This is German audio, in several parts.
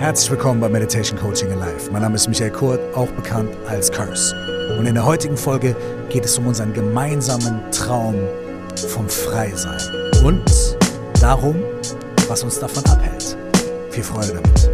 Herzlich willkommen bei Meditation Coaching Alive. Mein Name ist Michael Kurt, auch bekannt als Curse. Und in der heutigen Folge geht es um unseren gemeinsamen Traum vom Freisein und darum, was uns davon abhält. Viel Freude damit.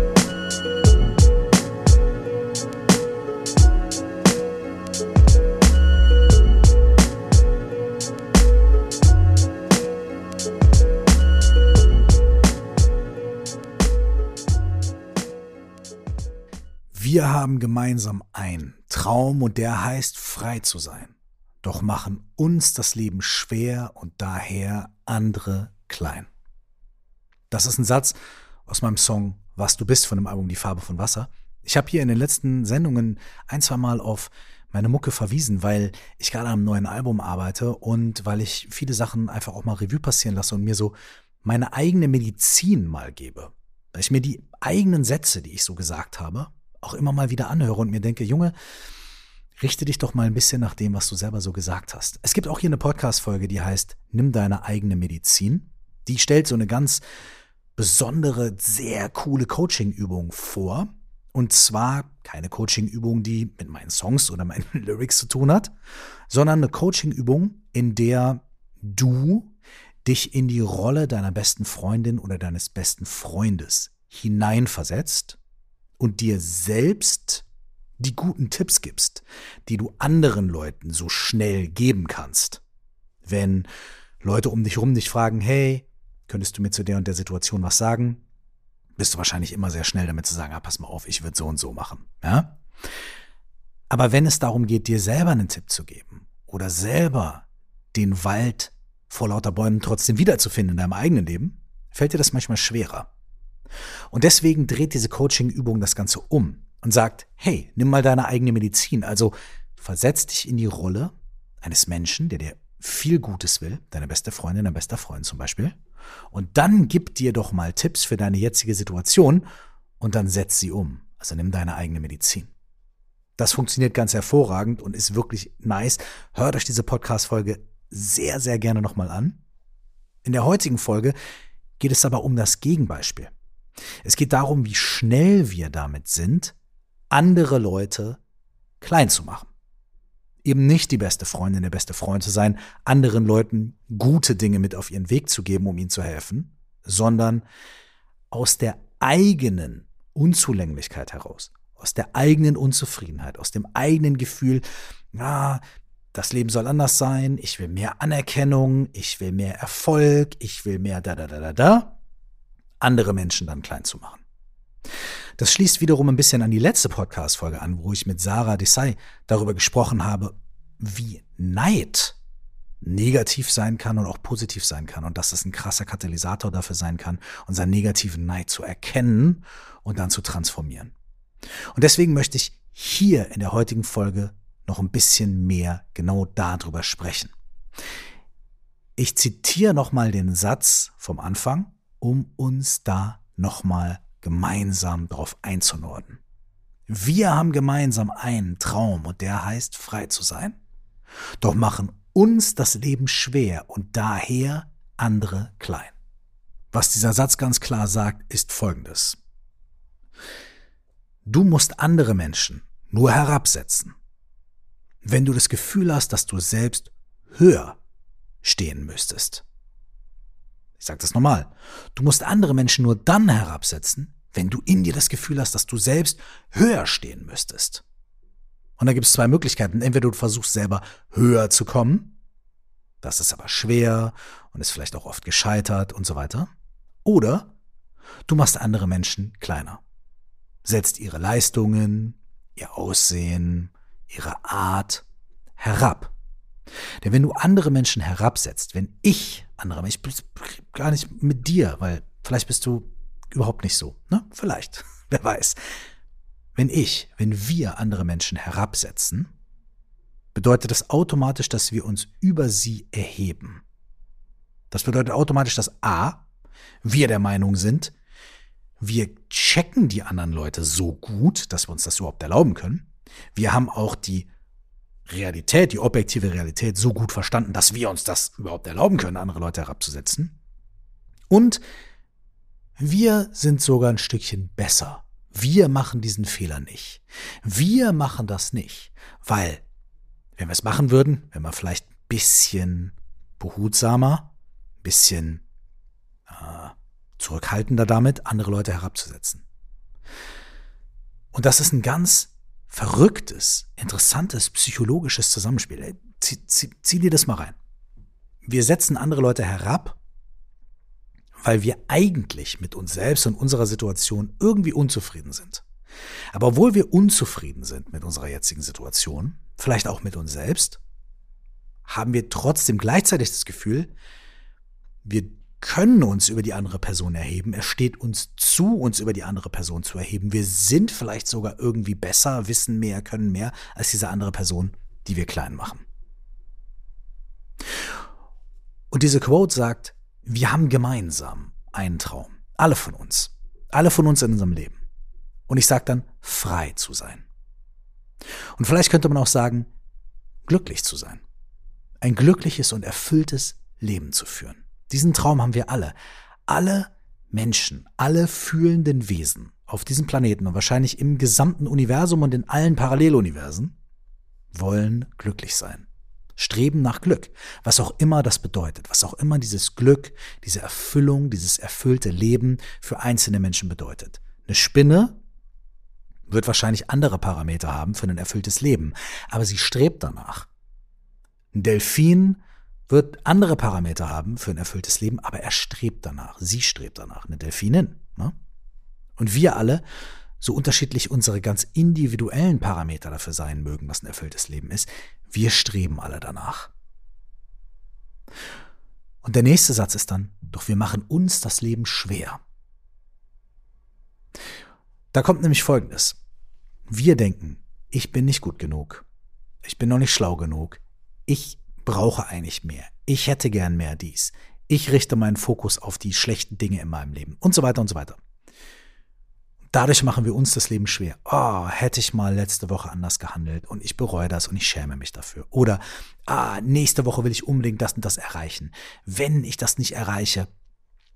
Haben gemeinsam einen Traum und der heißt frei zu sein. Doch machen uns das Leben schwer und daher andere klein. Das ist ein Satz aus meinem Song Was du bist von dem Album Die Farbe von Wasser. Ich habe hier in den letzten Sendungen ein, zwei Mal auf meine Mucke verwiesen, weil ich gerade am neuen Album arbeite und weil ich viele Sachen einfach auch mal Revue passieren lasse und mir so meine eigene Medizin mal gebe. Weil ich mir die eigenen Sätze, die ich so gesagt habe, auch immer mal wieder anhöre und mir denke, Junge, richte dich doch mal ein bisschen nach dem, was du selber so gesagt hast. Es gibt auch hier eine Podcast-Folge, die heißt Nimm deine eigene Medizin. Die stellt so eine ganz besondere, sehr coole Coaching-Übung vor. Und zwar keine Coaching-Übung, die mit meinen Songs oder meinen Lyrics zu tun hat, sondern eine Coaching-Übung, in der du dich in die Rolle deiner besten Freundin oder deines besten Freundes hineinversetzt und dir selbst die guten Tipps gibst, die du anderen Leuten so schnell geben kannst. Wenn Leute um dich herum dich fragen, hey, könntest du mir zu der und der Situation was sagen? Bist du wahrscheinlich immer sehr schnell damit zu sagen, ah, pass mal auf, ich würde so und so machen. Ja? Aber wenn es darum geht, dir selber einen Tipp zu geben oder selber den Wald vor lauter Bäumen trotzdem wiederzufinden in deinem eigenen Leben, fällt dir das manchmal schwerer. Und deswegen dreht diese Coaching-Übung das Ganze um und sagt, hey, nimm mal deine eigene Medizin. Also versetz dich in die Rolle eines Menschen, der dir viel Gutes will, deine beste Freundin, dein bester Freund zum Beispiel. Und dann gib dir doch mal Tipps für deine jetzige Situation und dann setz sie um. Also nimm deine eigene Medizin. Das funktioniert ganz hervorragend und ist wirklich nice. Hört euch diese Podcast-Folge sehr, sehr gerne nochmal an. In der heutigen Folge geht es aber um das Gegenbeispiel. Es geht darum, wie schnell wir damit sind, andere Leute klein zu machen. Eben nicht die beste Freundin, der beste Freund zu sein, anderen Leuten gute Dinge mit auf ihren Weg zu geben, um ihnen zu helfen, sondern aus der eigenen Unzulänglichkeit heraus, aus der eigenen Unzufriedenheit, aus dem eigenen Gefühl, ah, das Leben soll anders sein, ich will mehr Anerkennung, ich will mehr Erfolg, ich will mehr da da da da da, andere Menschen dann klein zu machen. Das schließt wiederum ein bisschen an die letzte Podcast-Folge an, wo ich mit Sarah Desai darüber gesprochen habe, wie Neid negativ sein kann und auch positiv sein kann und dass das ein krasser Katalysator dafür sein kann, unseren negativen Neid zu erkennen und dann zu transformieren. Und deswegen möchte ich hier in der heutigen Folge noch ein bisschen mehr genau darüber sprechen. Ich zitiere nochmal den Satz vom Anfang um uns da nochmal gemeinsam darauf einzunorden. Wir haben gemeinsam einen Traum und der heißt frei zu sein. Doch machen uns das Leben schwer und daher andere klein. Was dieser Satz ganz klar sagt, ist folgendes. Du musst andere Menschen nur herabsetzen, wenn du das Gefühl hast, dass du selbst höher stehen müsstest. Ich sage das nochmal. Du musst andere Menschen nur dann herabsetzen, wenn du in dir das Gefühl hast, dass du selbst höher stehen müsstest. Und da gibt es zwei Möglichkeiten. Entweder du versuchst selber höher zu kommen, das ist aber schwer und ist vielleicht auch oft gescheitert und so weiter. Oder du machst andere Menschen kleiner. Setzt ihre Leistungen, ihr Aussehen, ihre Art herab. Denn wenn du andere Menschen herabsetzt, wenn ich andere ich bin gar nicht mit dir, weil vielleicht bist du überhaupt nicht so, ne? Vielleicht, wer weiß. Wenn ich, wenn wir andere Menschen herabsetzen, bedeutet das automatisch, dass wir uns über sie erheben. Das bedeutet automatisch, dass A, wir der Meinung sind, wir checken die anderen Leute so gut, dass wir uns das überhaupt erlauben können. Wir haben auch die Realität, die objektive Realität so gut verstanden, dass wir uns das überhaupt erlauben können, andere Leute herabzusetzen. Und wir sind sogar ein Stückchen besser Wir machen diesen Fehler nicht. Wir machen das nicht, weil wenn wir es machen würden, wenn wir vielleicht ein bisschen behutsamer, ein bisschen äh, zurückhaltender damit, andere Leute herabzusetzen. Und das ist ein ganz verrücktes, interessantes, psychologisches Zusammenspiel. Zieh, zieh, zieh dir das mal rein. Wir setzen andere Leute herab, weil wir eigentlich mit uns selbst und unserer Situation irgendwie unzufrieden sind. Aber obwohl wir unzufrieden sind mit unserer jetzigen Situation, vielleicht auch mit uns selbst, haben wir trotzdem gleichzeitig das Gefühl, wir können uns über die andere Person erheben. Es steht uns zu, uns über die andere Person zu erheben. Wir sind vielleicht sogar irgendwie besser, wissen mehr, können mehr als diese andere Person, die wir klein machen. Und diese Quote sagt, wir haben gemeinsam einen Traum. Alle von uns. Alle von uns in unserem Leben. Und ich sage dann, frei zu sein. Und vielleicht könnte man auch sagen, glücklich zu sein. Ein glückliches und erfülltes Leben zu führen. Diesen Traum haben wir alle. Alle Menschen, alle fühlenden Wesen auf diesem Planeten und wahrscheinlich im gesamten Universum und in allen Paralleluniversen wollen glücklich sein. Streben nach Glück, was auch immer das bedeutet, was auch immer dieses Glück, diese Erfüllung, dieses erfüllte Leben für einzelne Menschen bedeutet. Eine Spinne wird wahrscheinlich andere Parameter haben für ein erfülltes Leben, aber sie strebt danach. Ein Delfin wird andere Parameter haben für ein erfülltes Leben, aber er strebt danach. Sie strebt danach, eine Delfinin. Ne? Und wir alle, so unterschiedlich unsere ganz individuellen Parameter dafür sein mögen, was ein erfülltes Leben ist, wir streben alle danach. Und der nächste Satz ist dann, doch wir machen uns das Leben schwer. Da kommt nämlich Folgendes. Wir denken, ich bin nicht gut genug. Ich bin noch nicht schlau genug. Ich brauche eigentlich mehr. Ich hätte gern mehr dies. Ich richte meinen Fokus auf die schlechten Dinge in meinem Leben und so weiter und so weiter. Dadurch machen wir uns das Leben schwer. Oh, hätte ich mal letzte Woche anders gehandelt und ich bereue das und ich schäme mich dafür. Oder, ah, nächste Woche will ich unbedingt das und das erreichen. Wenn ich das nicht erreiche,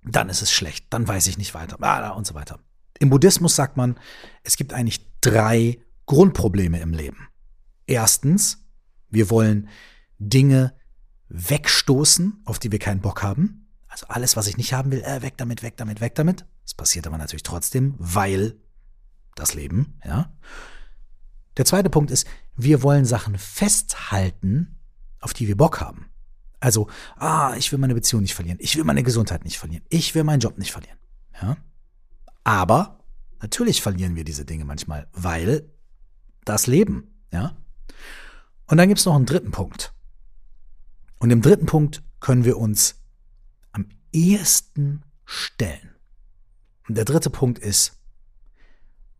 dann ist es schlecht, dann weiß ich nicht weiter und so weiter. Im Buddhismus sagt man, es gibt eigentlich drei Grundprobleme im Leben. Erstens, wir wollen Dinge wegstoßen, auf die wir keinen Bock haben. Also alles, was ich nicht haben will, äh, weg damit, weg damit, weg damit. Das passiert aber natürlich trotzdem, weil das Leben, ja. Der zweite Punkt ist, wir wollen Sachen festhalten, auf die wir Bock haben. Also, ah, ich will meine Beziehung nicht verlieren, ich will meine Gesundheit nicht verlieren, ich will meinen Job nicht verlieren. Ja? Aber natürlich verlieren wir diese Dinge manchmal, weil das Leben, ja. Und dann gibt es noch einen dritten Punkt. Und im dritten Punkt können wir uns am ehesten stellen. Und der dritte Punkt ist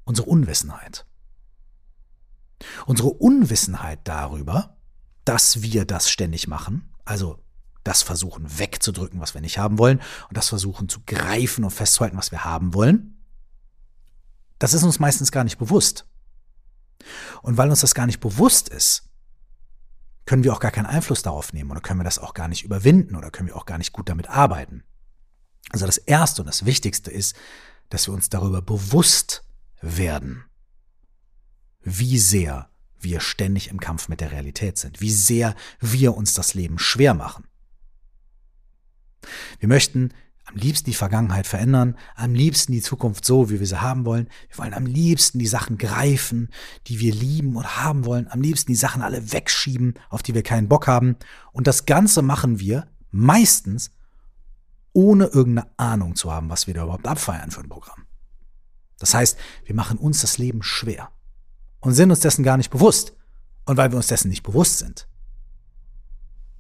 unsere Unwissenheit. Unsere Unwissenheit darüber, dass wir das ständig machen, also das versuchen wegzudrücken, was wir nicht haben wollen, und das versuchen zu greifen und festzuhalten, was wir haben wollen, das ist uns meistens gar nicht bewusst. Und weil uns das gar nicht bewusst ist, können wir auch gar keinen Einfluss darauf nehmen oder können wir das auch gar nicht überwinden oder können wir auch gar nicht gut damit arbeiten. Also das Erste und das Wichtigste ist, dass wir uns darüber bewusst werden, wie sehr wir ständig im Kampf mit der Realität sind, wie sehr wir uns das Leben schwer machen. Wir möchten am liebsten die Vergangenheit verändern, am liebsten die Zukunft so, wie wir sie haben wollen. Wir wollen am liebsten die Sachen greifen, die wir lieben und haben wollen, am liebsten die Sachen alle wegschieben, auf die wir keinen Bock haben. Und das Ganze machen wir meistens, ohne irgendeine Ahnung zu haben, was wir da überhaupt abfeiern für ein Programm. Das heißt, wir machen uns das Leben schwer und sind uns dessen gar nicht bewusst. Und weil wir uns dessen nicht bewusst sind,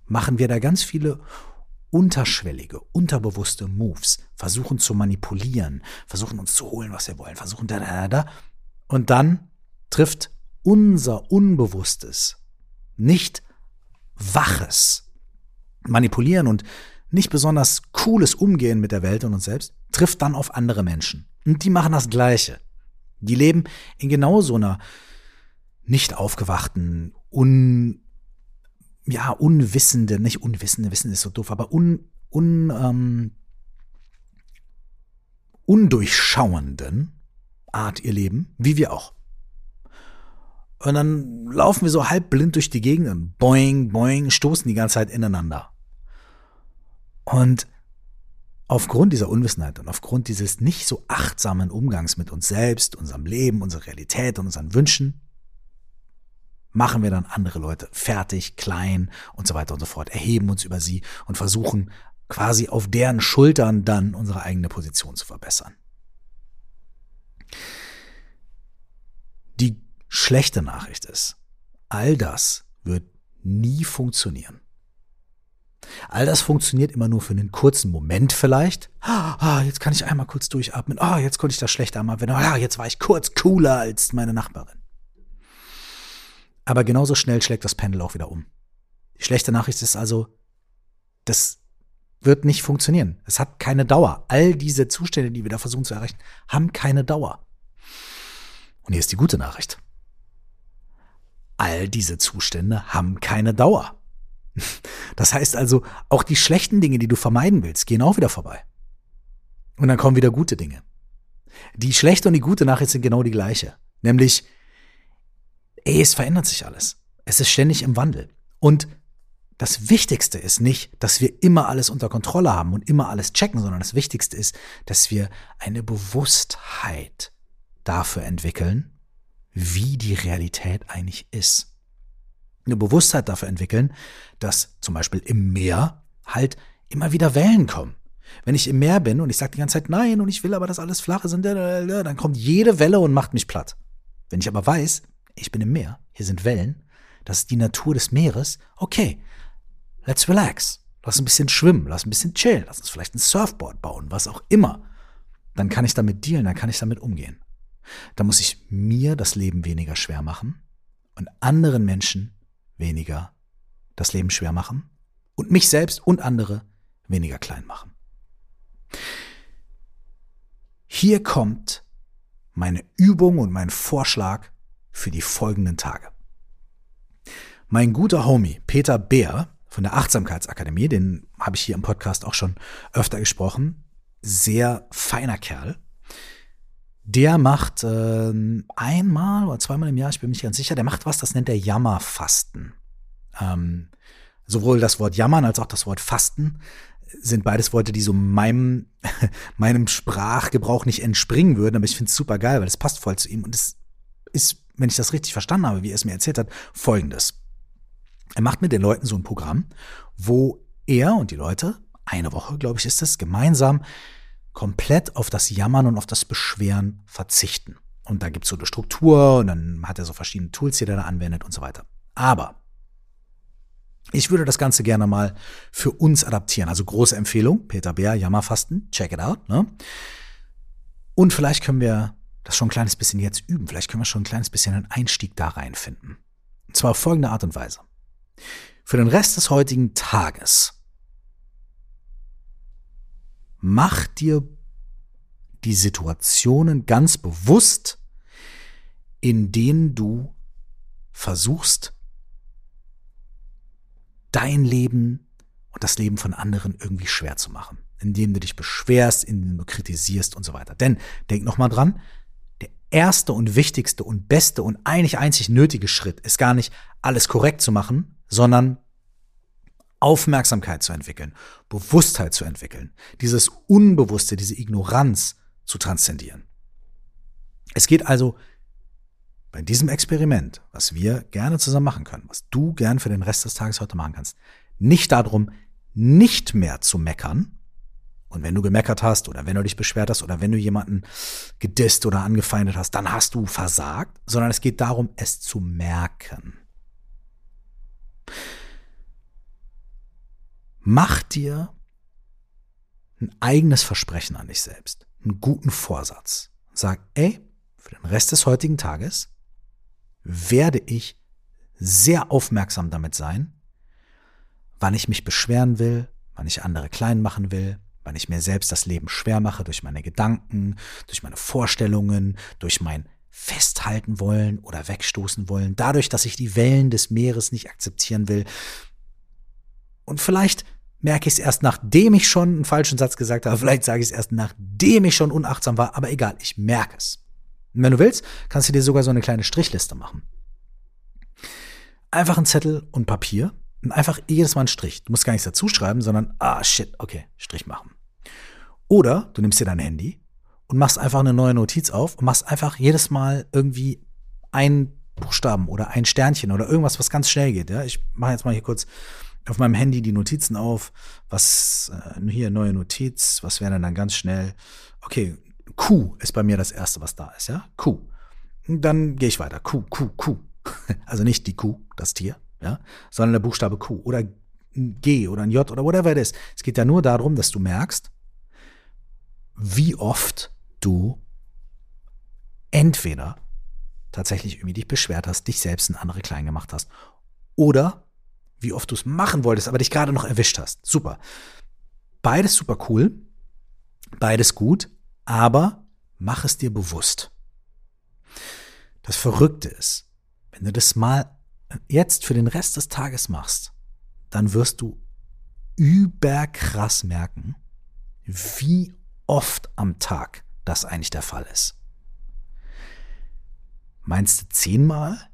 machen wir da ganz viele unterschwellige, unterbewusste Moves, versuchen zu manipulieren, versuchen uns zu holen, was wir wollen, versuchen da, da, da. Und dann trifft unser Unbewusstes, nicht waches Manipulieren und nicht besonders cooles Umgehen mit der Welt und uns selbst, trifft dann auf andere Menschen. Und die machen das Gleiche. Die leben in genau so einer nicht aufgewachten, un, ja, Unwissende, nicht Unwissende, Wissen ist so doof, aber un, un, ähm, undurchschauenden, Art ihr Leben, wie wir auch. Und dann laufen wir so halb blind durch die Gegend und boing, boing, stoßen die ganze Zeit ineinander. Und aufgrund dieser Unwissenheit und aufgrund dieses nicht so achtsamen Umgangs mit uns selbst, unserem Leben, unserer Realität und unseren Wünschen, machen wir dann andere Leute fertig, klein und so weiter und so fort, erheben uns über sie und versuchen quasi auf deren Schultern dann unsere eigene Position zu verbessern. Die schlechte Nachricht ist, all das wird nie funktionieren. All das funktioniert immer nur für einen kurzen Moment vielleicht. Ah, jetzt kann ich einmal kurz durchatmen. Ah, jetzt konnte ich das schlechter einmal Ah, jetzt war ich kurz cooler als meine Nachbarin. Aber genauso schnell schlägt das Pendel auch wieder um. Die schlechte Nachricht ist also, das wird nicht funktionieren. Es hat keine Dauer. All diese Zustände, die wir da versuchen zu erreichen, haben keine Dauer. Und hier ist die gute Nachricht. All diese Zustände haben keine Dauer. Das heißt also, auch die schlechten Dinge, die du vermeiden willst, gehen auch wieder vorbei. Und dann kommen wieder gute Dinge. Die schlechte und die gute Nachricht sind genau die gleiche. Nämlich, ey, es verändert sich alles. Es ist ständig im Wandel. Und das Wichtigste ist nicht, dass wir immer alles unter Kontrolle haben und immer alles checken, sondern das Wichtigste ist, dass wir eine Bewusstheit dafür entwickeln, wie die Realität eigentlich ist. Eine Bewusstheit dafür entwickeln, dass zum Beispiel im Meer halt immer wieder Wellen kommen. Wenn ich im Meer bin und ich sage die ganze Zeit nein und ich will aber, dass alles flach ist, dann kommt jede Welle und macht mich platt. Wenn ich aber weiß, ich bin im Meer, hier sind Wellen, das ist die Natur des Meeres, okay, let's relax. Lass ein bisschen schwimmen, lass ein bisschen chillen, lass uns vielleicht ein Surfboard bauen, was auch immer. Dann kann ich damit dealen, dann kann ich damit umgehen. Dann muss ich mir das Leben weniger schwer machen und anderen Menschen weniger das Leben schwer machen und mich selbst und andere weniger klein machen. Hier kommt meine Übung und mein Vorschlag für die folgenden Tage. Mein guter Homie Peter Beer von der Achtsamkeitsakademie, den habe ich hier im Podcast auch schon öfter gesprochen, sehr feiner Kerl. Der macht äh, einmal oder zweimal im Jahr, ich bin mir nicht ganz sicher, der macht was, das nennt er Jammerfasten. Ähm, sowohl das Wort Jammern als auch das Wort Fasten sind beides Worte, die so meinem, meinem Sprachgebrauch nicht entspringen würden, aber ich finde es super geil, weil es passt voll zu ihm und es ist, wenn ich das richtig verstanden habe, wie er es mir erzählt hat, folgendes. Er macht mit den Leuten so ein Programm, wo er und die Leute, eine Woche, glaube ich, ist es, gemeinsam komplett auf das Jammern und auf das Beschweren verzichten. Und da gibt es so eine Struktur und dann hat er so verschiedene Tools, die er da anwendet und so weiter. Aber ich würde das Ganze gerne mal für uns adaptieren. Also große Empfehlung, Peter Bär, Jammerfasten, check it out. Ne? Und vielleicht können wir das schon ein kleines bisschen jetzt üben. Vielleicht können wir schon ein kleines bisschen einen Einstieg da reinfinden. Und zwar auf folgende Art und Weise. Für den Rest des heutigen Tages mach dir die Situationen ganz bewusst, in denen du versuchst, dein Leben und das Leben von anderen irgendwie schwer zu machen, indem du dich beschwerst, indem du kritisierst und so weiter. Denn denk noch mal dran, erste und wichtigste und beste und eigentlich einzig nötige Schritt ist gar nicht alles korrekt zu machen, sondern Aufmerksamkeit zu entwickeln, Bewusstheit zu entwickeln, dieses Unbewusste, diese Ignoranz zu transzendieren. Es geht also bei diesem Experiment, was wir gerne zusammen machen können, was du gern für den Rest des Tages heute machen kannst, nicht darum, nicht mehr zu meckern. Und wenn du gemeckert hast oder wenn du dich beschwert hast oder wenn du jemanden gedisst oder angefeindet hast, dann hast du versagt, sondern es geht darum, es zu merken. Mach dir ein eigenes Versprechen an dich selbst, einen guten Vorsatz. Sag, ey, für den Rest des heutigen Tages werde ich sehr aufmerksam damit sein, wann ich mich beschweren will, wann ich andere klein machen will, wann ich mir selbst das Leben schwer mache durch meine Gedanken, durch meine Vorstellungen, durch mein Festhalten wollen oder wegstoßen wollen, dadurch, dass ich die Wellen des Meeres nicht akzeptieren will. Und vielleicht merke ich es erst, nachdem ich schon einen falschen Satz gesagt habe, vielleicht sage ich es erst, nachdem ich schon unachtsam war, aber egal, ich merke es. Und wenn du willst, kannst du dir sogar so eine kleine Strichliste machen. Einfach ein Zettel und Papier einfach jedes Mal einen Strich. Du musst gar nichts dazu schreiben, sondern, ah, shit, okay, Strich machen. Oder du nimmst dir dein Handy und machst einfach eine neue Notiz auf und machst einfach jedes Mal irgendwie ein Buchstaben oder ein Sternchen oder irgendwas, was ganz schnell geht. Ja? Ich mache jetzt mal hier kurz auf meinem Handy die Notizen auf. Was, äh, hier, neue Notiz, was wäre denn dann ganz schnell? Okay, Q ist bei mir das erste, was da ist, ja? Q. Dann gehe ich weiter. Q, Q, Q. Also nicht die Kuh, das Tier, ja, sondern der Buchstabe Q oder ein G oder ein J oder whatever it is. Es geht ja nur darum, dass du merkst, wie oft du entweder tatsächlich irgendwie dich beschwert hast, dich selbst und andere klein gemacht hast oder wie oft du es machen wolltest, aber dich gerade noch erwischt hast. Super. Beides super cool, beides gut, aber mach es dir bewusst. Das Verrückte ist, wenn du das mal jetzt für den Rest des Tages machst, dann wirst du überkrass merken, wie oft am Tag das eigentlich der Fall ist. Meinst du zehnmal?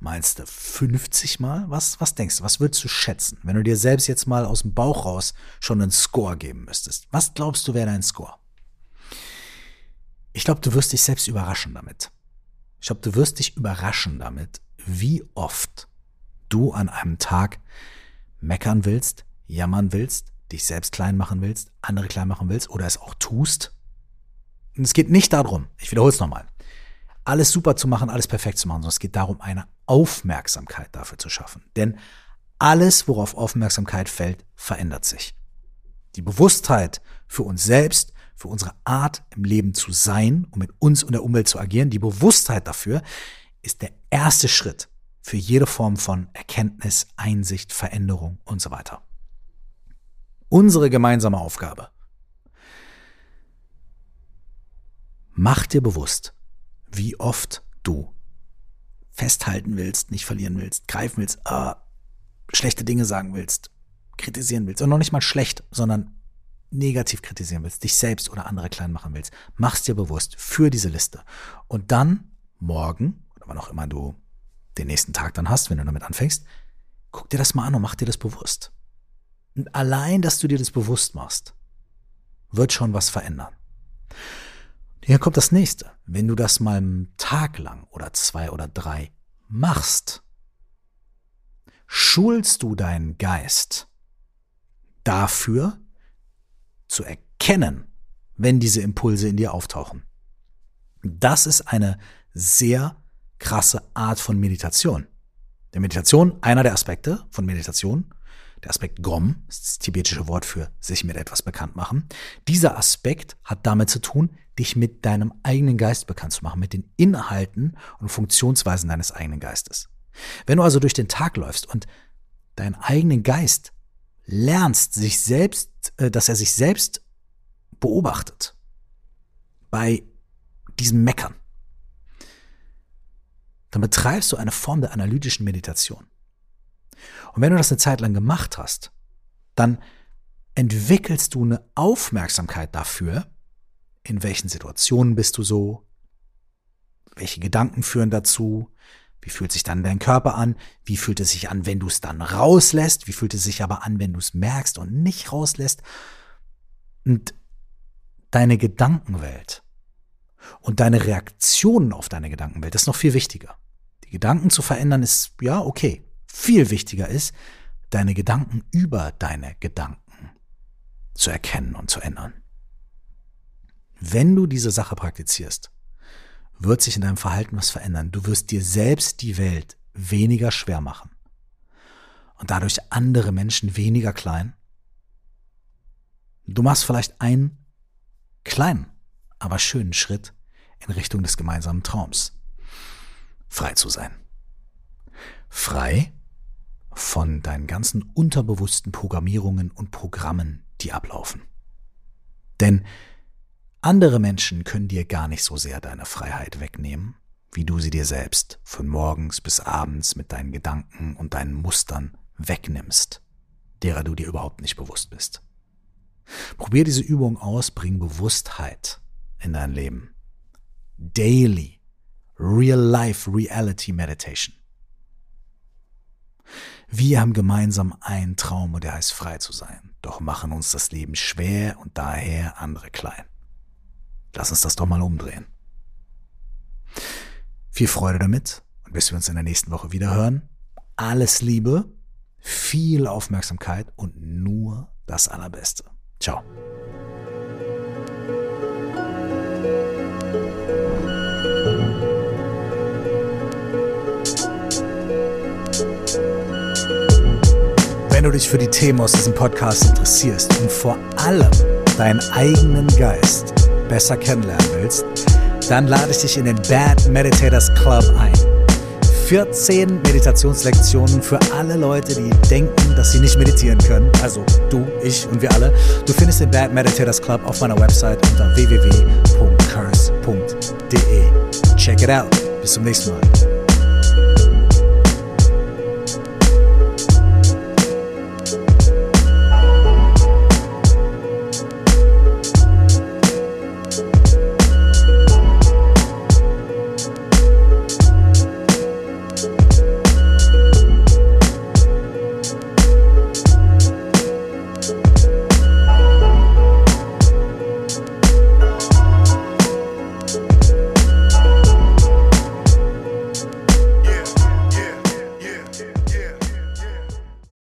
Meinst du 50 Mal? Was, was denkst du? Was würdest du schätzen, wenn du dir selbst jetzt mal aus dem Bauch raus schon einen Score geben müsstest? Was glaubst du wäre dein Score? Ich glaube, du wirst dich selbst überraschen damit. Ich glaube, du wirst dich überraschen damit, wie oft du an einem Tag meckern willst, jammern willst, dich selbst klein machen willst, andere klein machen willst oder es auch tust. Und es geht nicht darum, ich wiederhole es nochmal, alles super zu machen, alles perfekt zu machen, sondern es geht darum, eine Aufmerksamkeit dafür zu schaffen. Denn alles, worauf Aufmerksamkeit fällt, verändert sich. Die Bewusstheit für uns selbst, für unsere Art im Leben zu sein und mit uns und der Umwelt zu agieren, die Bewusstheit dafür ist der erste Schritt für jede Form von Erkenntnis, Einsicht, Veränderung und so weiter. Unsere gemeinsame Aufgabe. Mach dir bewusst, wie oft du festhalten willst, nicht verlieren willst, greifen willst, äh, schlechte Dinge sagen willst, kritisieren willst. Und noch nicht mal schlecht, sondern negativ kritisieren willst, dich selbst oder andere klein machen willst. Mach's dir bewusst für diese Liste. Und dann morgen, wann auch immer du den nächsten Tag dann hast, wenn du damit anfängst, guck dir das mal an und mach dir das bewusst. Und allein, dass du dir das bewusst machst, wird schon was verändern. Hier kommt das nächste. Wenn du das mal einen Tag lang oder zwei oder drei machst, schulst du deinen Geist dafür zu erkennen, wenn diese Impulse in dir auftauchen. Das ist eine sehr krasse Art von Meditation. Der Meditation, einer der Aspekte von Meditation, der Aspekt Gom, ist das tibetische Wort für sich mit etwas bekannt machen. Dieser Aspekt hat damit zu tun, dich mit deinem eigenen Geist bekannt zu machen, mit den Inhalten und Funktionsweisen deines eigenen Geistes. Wenn du also durch den Tag läufst und deinen eigenen Geist lernst, sich selbst, äh, dass er sich selbst beobachtet bei diesem Meckern, dann betreibst du eine Form der analytischen Meditation. Und wenn du das eine Zeit lang gemacht hast, dann entwickelst du eine Aufmerksamkeit dafür, in welchen Situationen bist du so, welche Gedanken führen dazu, wie fühlt sich dann dein Körper an, wie fühlt es sich an, wenn du es dann rauslässt, wie fühlt es sich aber an, wenn du es merkst und nicht rauslässt. Und deine Gedankenwelt und deine Reaktionen auf deine Gedankenwelt ist noch viel wichtiger. Die Gedanken zu verändern ist, ja, okay. Viel wichtiger ist, deine Gedanken über deine Gedanken zu erkennen und zu ändern. Wenn du diese Sache praktizierst, wird sich in deinem Verhalten was verändern. Du wirst dir selbst die Welt weniger schwer machen und dadurch andere Menschen weniger klein. Du machst vielleicht einen kleinen, aber schönen Schritt in Richtung des gemeinsamen Traums. Frei zu sein. Frei von deinen ganzen unterbewussten Programmierungen und Programmen, die ablaufen. Denn andere Menschen können dir gar nicht so sehr deine Freiheit wegnehmen, wie du sie dir selbst von morgens bis abends mit deinen Gedanken und deinen Mustern wegnimmst, derer du dir überhaupt nicht bewusst bist. Probier diese Übung aus, bring Bewusstheit in dein Leben. Daily Real Life Reality Meditation. Wir haben gemeinsam einen Traum und der heißt frei zu sein, doch machen uns das Leben schwer und daher andere klein. Lass uns das doch mal umdrehen. Viel Freude damit und bis wir uns in der nächsten Woche wieder hören. Alles Liebe, viel Aufmerksamkeit und nur das Allerbeste. Ciao. Wenn du dich für die Themen aus diesem Podcast interessierst und vor allem deinen eigenen Geist besser kennenlernen willst, dann lade ich dich in den Bad Meditators Club ein. 14 Meditationslektionen für alle Leute, die denken, dass sie nicht meditieren können. Also du, ich und wir alle. Du findest den Bad Meditators Club auf meiner Website unter www.curse.de. Check it out. Bis zum nächsten Mal.